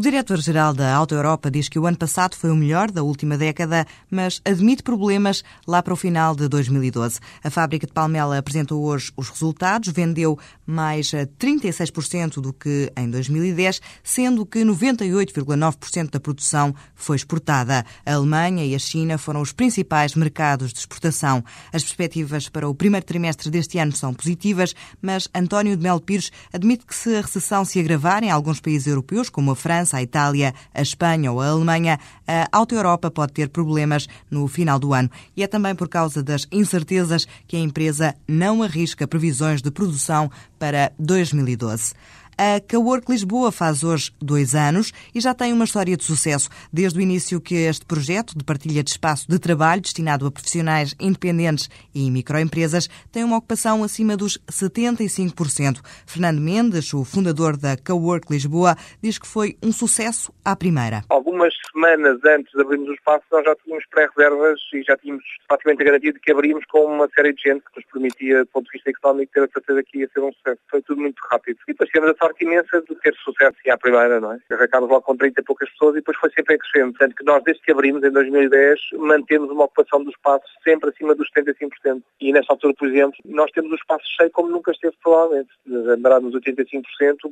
O diretor-geral da Auto Europa diz que o ano passado foi o melhor da última década, mas admite problemas lá para o final de 2012. A fábrica de Palmela apresentou hoje os resultados, vendeu mais 36% do que em 2010, sendo que 98,9% da produção foi exportada. A Alemanha e a China foram os principais mercados de exportação. As perspectivas para o primeiro trimestre deste ano são positivas, mas António de Melo Pires admite que se a recessão se agravar em alguns países europeus, como a França, França, a Itália, a Espanha ou a Alemanha, a Auto Europa pode ter problemas no final do ano. E é também por causa das incertezas que a empresa não arrisca previsões de produção para 2012. A Cowork Lisboa faz hoje dois anos e já tem uma história de sucesso. Desde o início que este projeto de partilha de espaço de trabalho destinado a profissionais independentes e microempresas tem uma ocupação acima dos 75%. Fernando Mendes, o fundador da Cowork Lisboa, diz que foi um sucesso à primeira. Algumas semanas antes de abrirmos o espaço, nós já tínhamos pré-reservas e já tínhamos praticamente a garantia de que abríamos com uma série de gente que nos permitia, do ponto de vista económico, ter a certeza que ia ser um sucesso. Foi tudo muito rápido. E depois tivemos a imensa de ter sucesso assim, à primeira, não é? Arrancámos logo com 30 e poucas pessoas e depois foi sempre crescendo. Portanto, que nós, desde que abrimos, em 2010, mantemos uma ocupação do espaço sempre acima dos 75%. E nesta altura, por exemplo, nós temos o espaço cheio como nunca esteve provavelmente. Andará nos 85%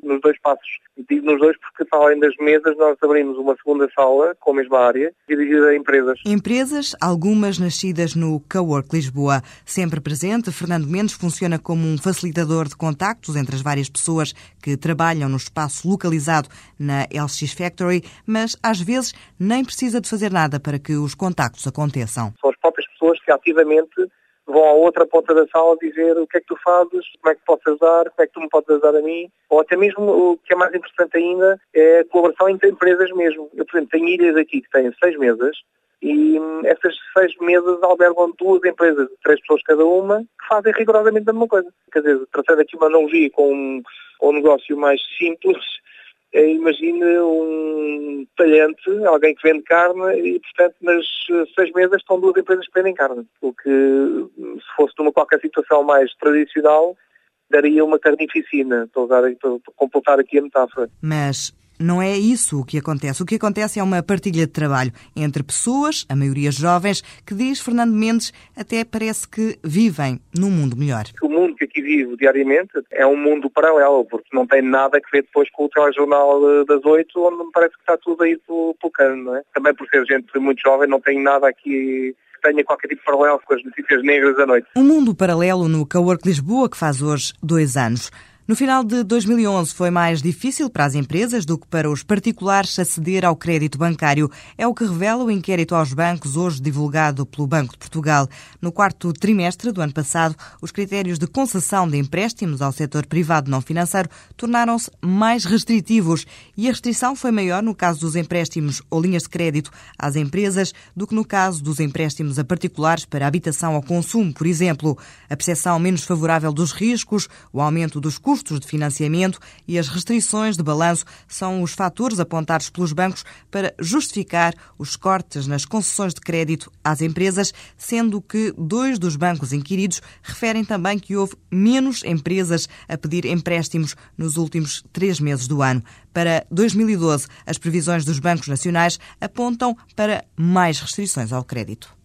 nos dois passos. E digo nos dois porque, para além das mesas, nós abrimos uma segunda sala com a mesma área, dirigida a empresas. Empresas, algumas nascidas no Cowork Lisboa. Sempre presente, Fernando Mendes funciona como um facilitador de contactos entre as várias pessoas que trabalham no espaço localizado na LX Factory, mas às vezes nem precisa de fazer nada para que os contactos aconteçam. São as próprias pessoas que ativamente vão à outra ponta da sala dizer o que é que tu fazes, como é que posso ajudar, como é que tu me podes ajudar a mim, ou até mesmo o que é mais interessante ainda é a colaboração entre empresas mesmo. Eu, por exemplo, tenho ilhas aqui que têm seis mesas e hum, essas seis mesas albergam duas empresas três pessoas cada uma que fazem rigorosamente a mesma coisa. Quer dizer, tratando aqui uma analogia com um, um negócio mais simples, imagine um talhante, alguém que vende carne e, portanto, nas seis mesas estão duas empresas que vendem carne. O que, se fosse numa qualquer situação mais tradicional, daria uma carnificina, estou a usar, para completar aqui a metáfora. Mas não é isso o que acontece. O que acontece é uma partilha de trabalho entre pessoas, a maioria jovens, que diz Fernando Mendes, até parece que vivem num mundo melhor. O mundo que aqui vivo diariamente é um mundo paralelo, porque não tem nada a ver depois com o telejornal das oito, onde me parece que está tudo aí pelo, pelo cano, não é? Também por ser gente muito jovem, não tem nada aqui que tenha qualquer tipo de paralelo com as notícias negras da noite. Um mundo paralelo no Cowork Lisboa, que faz hoje dois anos. No final de 2011 foi mais difícil para as empresas do que para os particulares aceder ao crédito bancário. É o que revela o inquérito aos bancos hoje divulgado pelo Banco de Portugal. No quarto trimestre do ano passado, os critérios de concessão de empréstimos ao setor privado não financeiro tornaram-se mais restritivos e a restrição foi maior no caso dos empréstimos ou linhas de crédito às empresas do que no caso dos empréstimos a particulares para habitação ou consumo, por exemplo. A percepção menos favorável dos riscos, o aumento dos custos custos de financiamento e as restrições de balanço são os fatores apontados pelos bancos para justificar os cortes nas concessões de crédito às empresas, sendo que dois dos bancos inquiridos referem também que houve menos empresas a pedir empréstimos nos últimos três meses do ano. Para 2012, as previsões dos bancos nacionais apontam para mais restrições ao crédito.